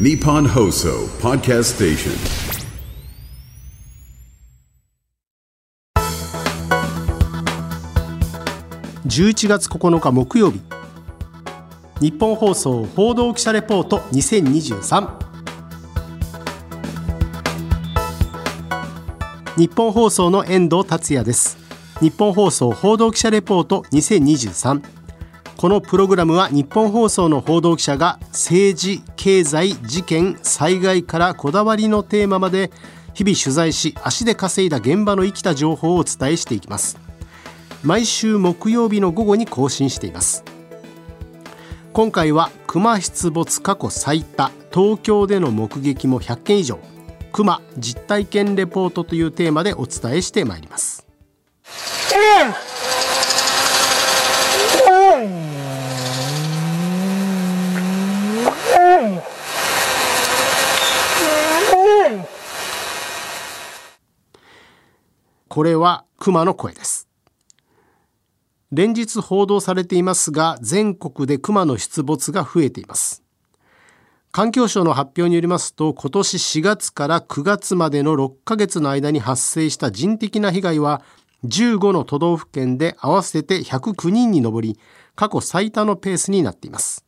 Nippon Hoso Podcast Station. 11月9日木曜日。日本放送報道記者レポート2023日本放送の遠藤達也です。日本放送報道記者レポート2023このプログラムは日本放送の報道記者が政治、経済、事件、災害からこだわりのテーマまで日々取材し足で稼いだ現場の生きた情報をお伝えしていきます。毎週木曜日の午後に更新しています。今回は熊出没過去最多東京での目撃も100件以上。熊実体験レポートというテーマでお伝えしてまいります。これは熊の声です。連日報道されていますが全国で熊の出没が増えています。環境省の発表によりますと今年4月から9月までの6ヶ月の間に発生した人的な被害は15の都道府県で合わせて109人に上り過去最多のペースになっています。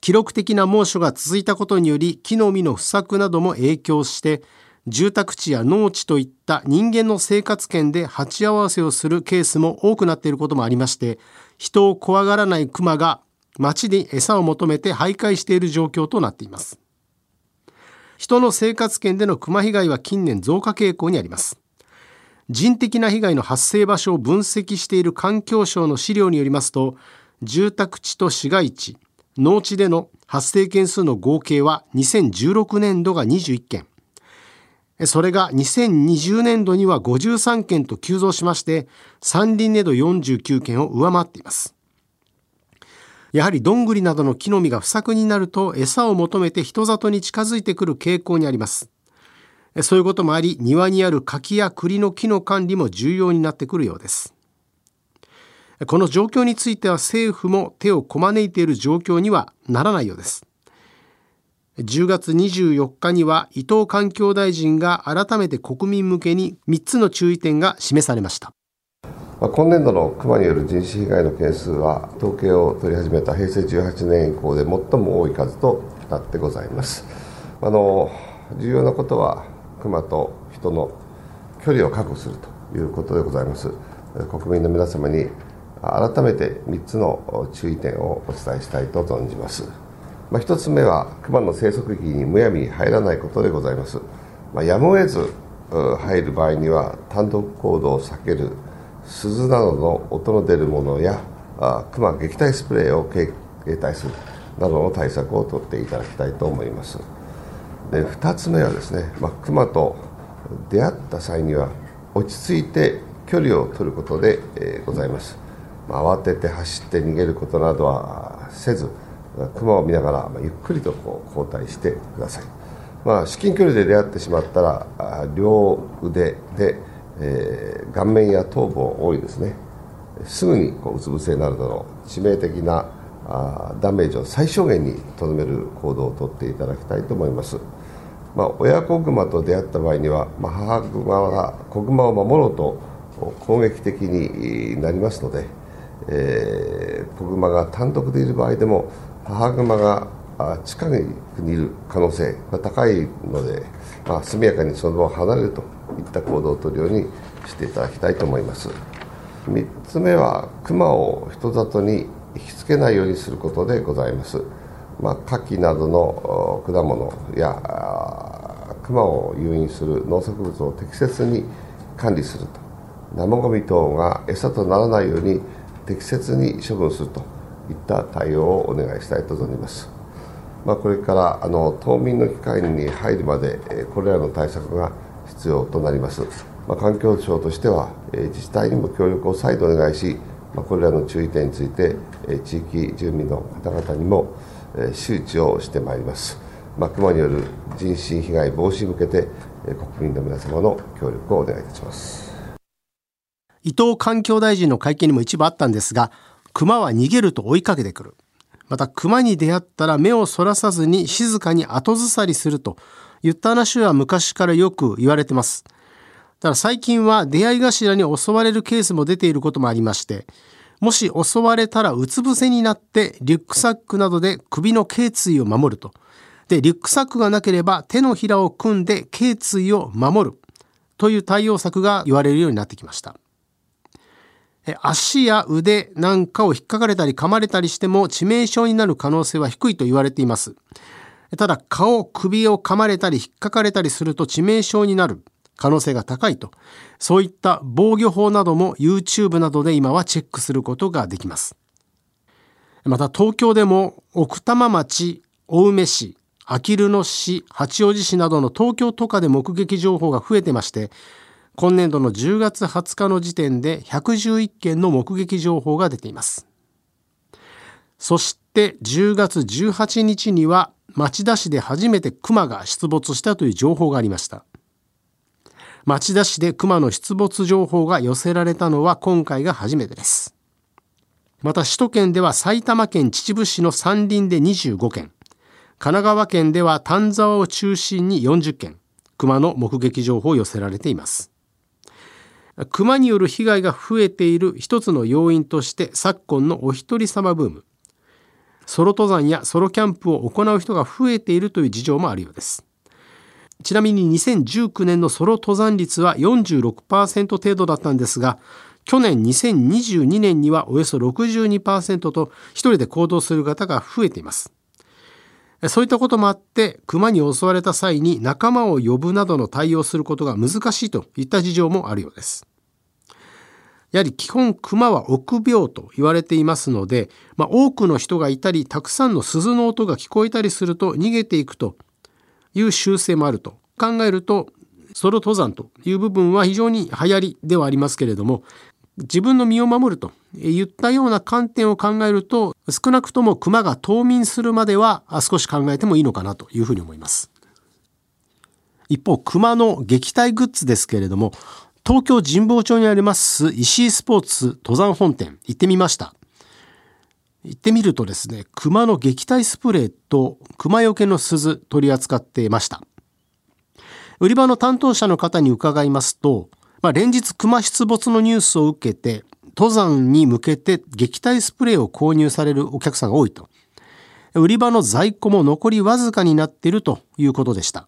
記録的な猛暑が続いたことにより木の実の不作なども影響して住宅地や農地といった人間の生活圏で鉢合わせをするケースも多くなっていることもありまして人を怖がらないクマが街で餌を求めて徘徊している状況となっています。人の生活圏でのクマ被害は近年増加傾向にあります。人的な被害の発生場所を分析している環境省の資料によりますと住宅地と市街地農地での発生件数の合計は2016年度が21件。それが2020年度には53件と急増しまして山林ネド49件を上回っています。やはりどんぐりなどの木の実が不作になると餌を求めて人里に近づいてくる傾向にあります。そういうこともあり庭にある柿や栗の木の管理も重要になってくるようです。この状況については政府も手をこまねいている状況にはならないようです。10月24日には伊藤環境大臣が改めて国民向けに3つの注意点が示されました。今年度のクマによる人身被害の件数は統計を取り始めた平成18年以降で最も多い数となってございます。あの重要なことはクマと人の距離を確保するということでございます。国民の皆様に改めて3つの注意点をお伝えしたいと存じます。まあ、1つ目は熊の生息域にむやみに入らないことでございます、まあ、やむを得ず入る場合には単独行動を避ける鈴などの音の出るものや熊撃退スプレーを携帯するなどの対策を取っていただきたいと思います。で2つ目はですね、まあ、熊と出会った際には落ち着いて距離を取ることで、え、ございます、まあ、慌てて走って逃げることなどはせず熊を見ながら、まあ、ゆっくりとこう交代してください、まあ、至近距離で出会ってしまったら両腕で、えー、顔面や頭部を覆いですね。すぐにこううつ伏せになるなど致命的なあダメージを最小限にとどめる行動をとっていただきたいと思います、まあ、親子熊と出会った場合には、まあ、母熊が子熊を守ろうと攻撃的になりますので、えー、子熊が単独でいる場合でも母熊が近くにいる可能性が高いので、まあ、速やかにその場を離れるといった行動をとるようにしていただきたいと思います。3つ目は熊を人里に引きつけないようにすることでございます、まあ、牡蠣などの果物や熊を誘引する農作物を適切に管理すると。生ごみ等が餌とならないように適切に処分すると。いった対応をお願いしたいと存じます。まあ、これからあの冬眠の期間に入るまでこれらの対策が必要となります。まあ、環境省としては自治体にも協力を再度お願いし、まあ、これらの注意点について地域住民の方々にも周知をしてまいります。まあ、熊による人身被害防止に向けて国民の皆様の協力をお願いいたします。伊藤環境大臣の会見にも一部あったんですが熊は逃げると追いかけてくるまた熊に出会ったら目をそらさずに静かに後ずさりするといった話は昔からよく言われてます。ただ最近は出会い頭に襲われるケースも出ていることもありまして、もし襲われたらうつ伏せになってリュックサックなどで首の頸椎を守ると。で、リュックサックがなければ手のひらを組んで頸椎を守るという対応策が言われるようになってきました。足や腕なんかを引っかかれたり噛まれたりしても致命傷になる可能性は低いと言われています。ただ顔、首を噛まれたり引っかかれたりすると致命傷になる可能性が高いと、そういった防御法なども YouTube などで今はチェックすることができます。また東京でも奥多摩町、青梅市、あきる野市、八王子市などの東京都下で目撃情報が増えてまして、今年度の10月20日の時点で111件の目撃情報が出ています。そして10月18日には町田市で初めて熊が出没したという情報がありました。町田市で熊の出没情報が寄せられたのは今回が初めてです。また首都圏では埼玉県秩父市の山林で25件、神奈川県では丹沢を中心に40件、熊の目撃情報を寄せられています。熊による被害が増えている一つの要因として昨今のお一人様ブーム、ソロ登山やソロキャンプを行う人が増えているという事情もあるようです。ちなみに2019年のソロ登山率は46%程度だったんですが、去年2022年にはおよそ62%と一人で行動する方が増えています。そういったこともあって、熊に襲われた際に仲間を呼ぶなどの対応することが難しいといった事情もあるようです。やはり基本熊は臆病と言われていますので、まあ、多くの人がいたり、たくさんの鈴の音が聞こえたりすると逃げていくという習性もあると考えるとソロ登山という部分は非常に流行りではありますけれども自分の身を守るといったような観点を考えると少なくとも熊が冬眠するまでは少し考えてもいいのかなというふうに思います一方熊の撃退グッズですけれども東京神保町にあります石井スポーツ登山本店行ってみました行ってみるとですね、熊の撃退スプレーと熊よけの鈴取り扱っていました。売り場の担当者の方に伺いますと、まあ、連日熊出没のニュースを受けて、登山に向けて撃退スプレーを購入されるお客さんが多いと。売り場の在庫も残りわずかになっているということでした。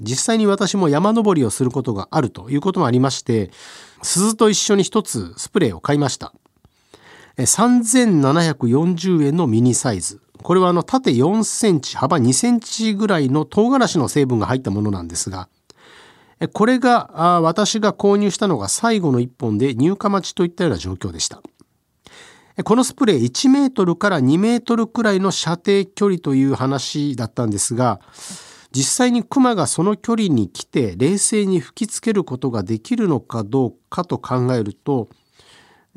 実際に私も山登りをすることがあるということもありまして、鈴と一緒に一つスプレーを買いました。3740円のミニサイズ。これはあの縦4センチ、幅2センチぐらいの唐辛子の成分が入ったものなんですが、これが私が購入したのが最後の1本で入荷待ちといったような状況でした。このスプレー1メートルから2メートルくらいの射程距離という話だったんですが、実際にクマがその距離に来て冷静に吹きつけることができるのかどうかと考えると、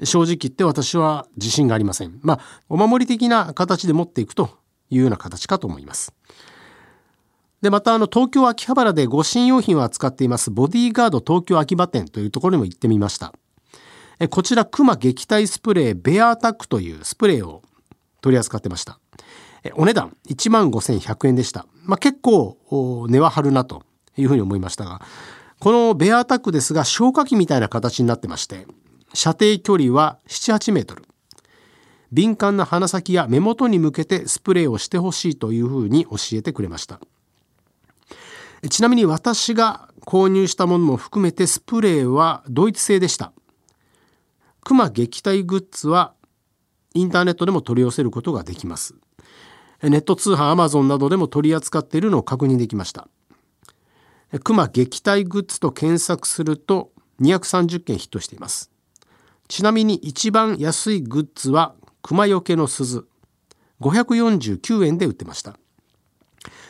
正直言って私は自信がありません。まあ、お守り的な形で持っていくというような形かと思います。で、またあの東京秋葉原で護身用品を扱っていますボディーガード東京秋葉店というところにも行ってみました。えこちらクマ撃退スプレーベアアタックというスプレーを取り扱ってました。えお値段1万5100円でした。まあ、結構値は張るなというふうに思いましたが、このベアアタックですが消火器みたいな形になってまして、射程距離は78メートル敏感な鼻先や目元に向けてスプレーをしてほしいというふうに教えてくれましたちなみに私が購入したものも含めてスプレーはドイツ製でした。クマ撃退グッズはインターネットでも取り寄せることができます。ネット通販アマゾンなどでも取り扱っているのを確認できました。クマ撃退グッズと検索すると230件ヒットしています。ちなみに一番安いグッズは熊よけの鈴。549円で売ってました。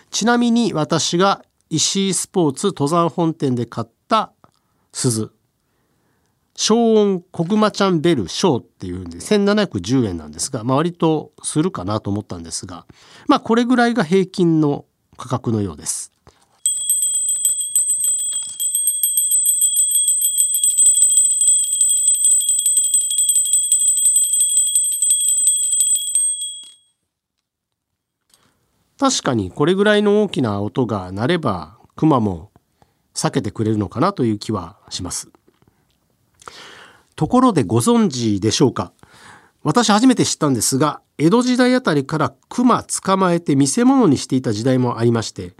ちなみに私が石井スポーツ登山本店で買った鈴。小音コグマちゃんベル小っていうんで1710円なんですが、まあ、割とするかなと思ったんですがまあこれぐらいが平均の価格のようです。確かにこれぐらいの大きな音が鳴ればクマも避けてくれるのかなという気はします。ところでご存知でしょうか？私初めて知ったんですが江戸時代あたりから熊捕まえて見せ物にしていた時代もありまして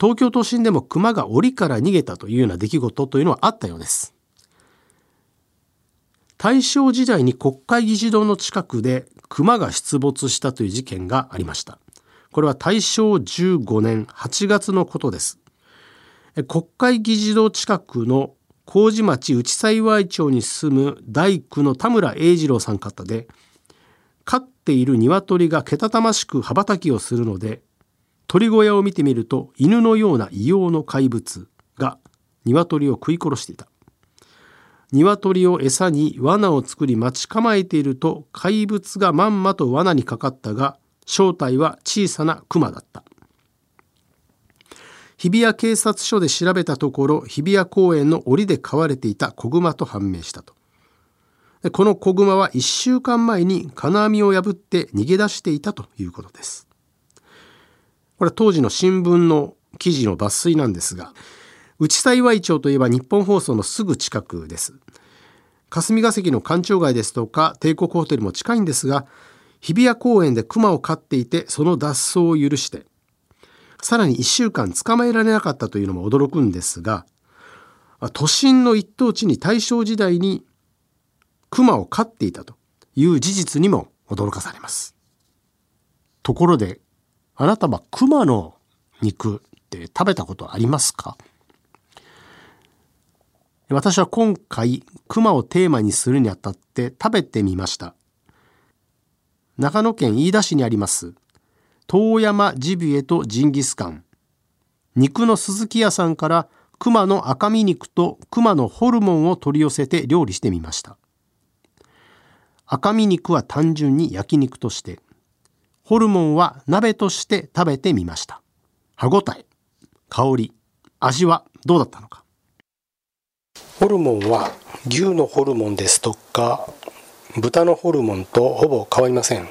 東京都心でも熊が檻から逃げたというような出来事というのはあったようです。大正時代に国会議事堂の近くで熊が出没したという事件がありました。これは大正15年8月のことです。国会議事堂近くの麹町内幸町に住む大工の田村栄次郎さん方で飼っている鶏がけたたましく羽ばたきをするので鳥小屋を見てみると犬のような異様の怪物が鶏を食い殺していた。鶏を餌に罠を作り待ち構えていると怪物がまんまと罠にかかったが正体は小さな熊だった。日比谷警察署で調べたところ日比谷公園の檻で飼われていた子熊と判明したと。この子熊は1週間前に金網を破って逃げ出していたということです。これは当時の新聞の記事の抜粋なんですが内幸町といえば日本放送のすぐ近くです。霞が関の官庁街ですとか帝国ホテルも近いんですが日比谷公園で熊を飼っていてその脱走を許してさらに1週間捕まえられなかったというのも驚くんですが都心の一等地に大正時代に熊を飼っていたという事実にも驚かされます。ところであなたは熊の肉って食べたことありますか？私は今回熊をテーマにするにあたって食べてみました。長野県飯田市にあります。遠山ジビエとジンギスカン。肉の鈴木屋さんから熊の赤身肉と熊のホルモンを取り寄せて料理してみました。赤身肉は単純に焼肉としてホルモンは鍋として食べてみました。歯ごたえ香り味はどうだったのか。ホルモンは牛のホルモンですとか豚のホルモンとほぼ変わりません。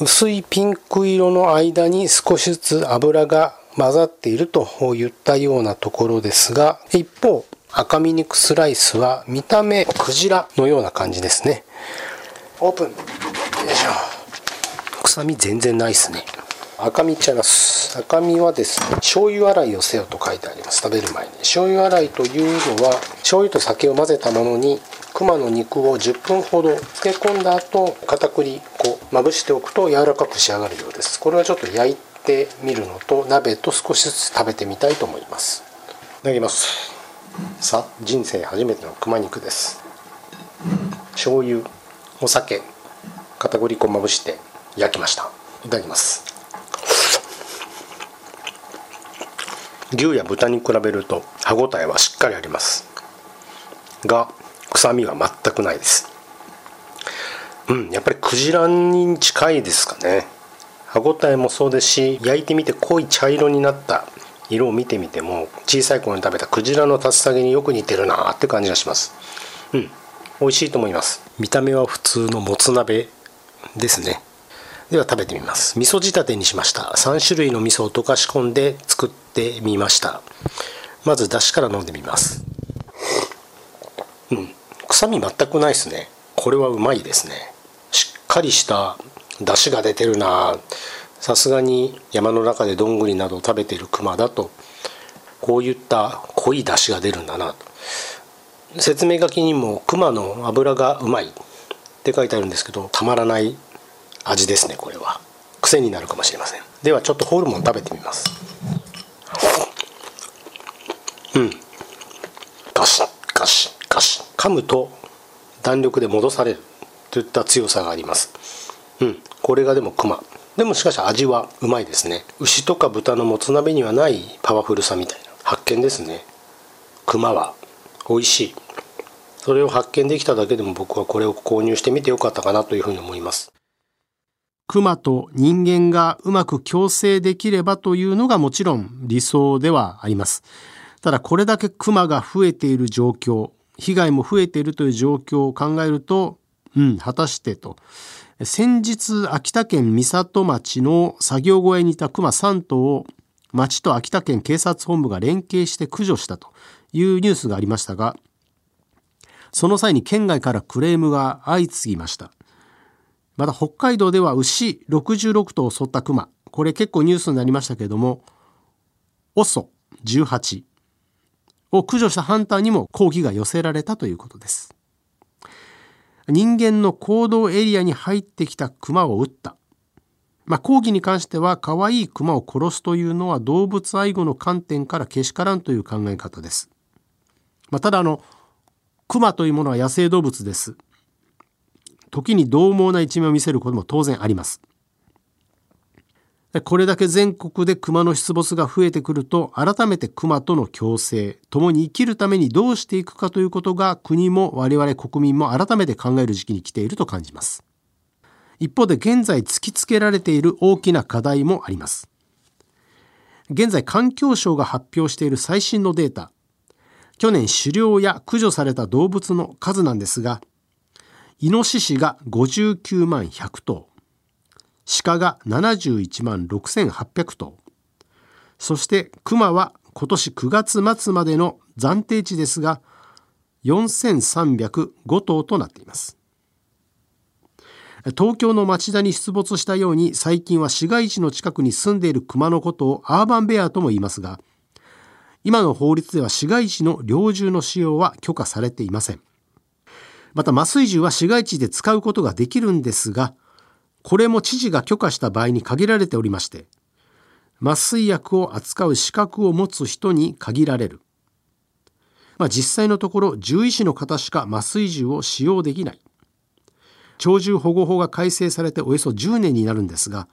薄いピンク色の間に少しずつ油が混ざっているといったようなところですが一方赤身肉スライスは見た目クジラのような感じですね。オープン。よいしょ。臭み全然ないですね。赤身いっちゃいます。赤身はですね醤油洗いをせよと書いてあります。食べる前に。醤油洗いというのは醤油と酒を混ぜたものに熊の肉を10分ほど漬け込んだ後片栗粉まぶしておくと柔らかく仕上がるようです。これはちょっと焼いてみるのと鍋と少しずつ食べてみたいと思います。いただきます。さあ人生初めての熊肉です。醤油お酒片栗粉まぶして焼きました。いただきます。牛や豚に比べると歯ごたえはしっかりあります。が臭みは全くないです。うんやっぱりクジラに近いですかね。歯ごたえもそうですし焼いてみて濃い茶色になった色を見てみても小さい頃に食べたクジラの竜田揚げによく似てるなって感じがします。うん美味しいと思います。見た目は普通のもつ鍋ですね。では食べてみます。味噌仕立てにしました。3種類の味噌を溶かし込んで作ってみました。まず出汁から飲んでみます。臭み全くないですね。これはうまいですね。しっかりした出汁が出てるな。さすがに山の中でどんぐりなどを食べてるクマだとこういった濃い出汁が出るんだなと。説明書きにもクマの油がうまい。って書いてあるんですけどたまらない味ですねこれは。癖になるかもしれません。ではちょっとホルモン食べてみますうんガシッガシッガシッ噛むと弾力で戻されるといった強さがあります。うん。これがでもクマ。でもしかし味はうまいですね。牛とか豚のもつ鍋にはないパワフルさみたいな。発見ですね。クマは。美味しい。それを発見できただけでも僕はこれを購入してみてよかったかなというふうに思います。熊と人間がうまく共生できればというのがもちろん理想ではあります。ただこれだけ熊が増えている状況、被害も増えているという状況を考えると、うん、果たしてと、先日秋田県三郷町の作業小屋にいた熊3頭を町と秋田県警察本部が連携して駆除したというニュースがありましたがその際に県外からクレームが相次ぎました。また北海道では牛66頭を襲った熊。これ結構ニュースになりましたけれども OSO18 を駆除したハンターにも抗議が寄せられたということです人間の行動エリアに入ってきた熊を撃ったまあ、抗議に関しては可愛い熊を殺すというのは動物愛護の観点からけしからんという考え方です。まあ、ただあの熊というものは野生動物です。時に獰猛な一面を見せることも当然あります。これだけ全国で熊の出没が増えてくると改めて熊との共生共に生きるためにどうしていくかということが国も我々国民も改めて考える時期に来ていると感じます。一方で現在突きつけられている大きな課題もあります。現在環境省が発表している最新のデータ、去年狩猟や駆除された動物の数なんですが、イノシシが59万100頭、鹿が71万6800頭、そしてクマは今年9月末までの暫定値ですが、4305頭となっています。東京の町田に出没したように最近は市街地の近くに住んでいる熊のことをアーバンベアとも言いますが今の法律では市街地の猟銃の使用は許可されていませんまた麻酔銃は市街地で使うことができるんですがこれも知事が許可した場合に限られておりまして麻酔薬を扱う資格を持つ人に限られる、まあ、実際のところ獣医師の方しか麻酔銃を使用できない鳥獣保護法が改正されておよそ10年になるんですが、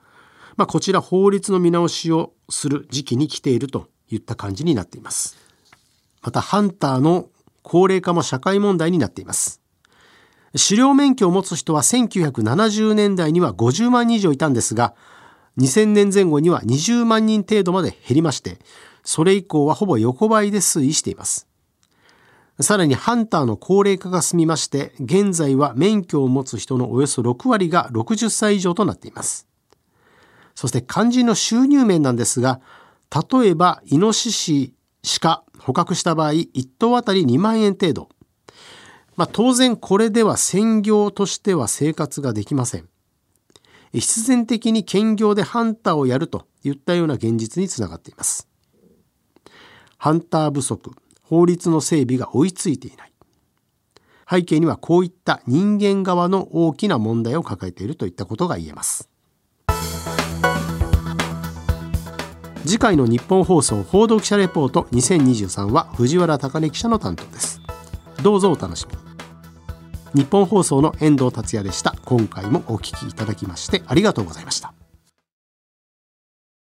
まあ、こちら法律の見直しをする時期に来ているといった感じになっています。またハンターの高齢化も社会問題になっています。狩猟免許を持つ人は1970年代には50万人以上いたんですが、2000年前後には20万人程度まで減りまして、それ以降はほぼ横ばいで推移しています。さらにハンターの高齢化が進みまして、現在は免許を持つ人のおよそ6割が60歳以上となっています。そして肝心の収入面なんですが、例えばイノシシ、鹿、捕獲した場合、1頭あたり2万円程度。まあ、当然これでは専業としては生活ができません。必然的に兼業でハンターをやるといったような現実につながっています。ハンター不足、法律の整備が追いついていない背景にはこういった人間側の大きな問題を抱えているといったことが言えます次回の日本放送報道記者レポート2023は藤原貴根記者の担当ですどうぞお楽しみ日本放送の遠藤達也でした。今回もお聞きいただきましてありがとうございました。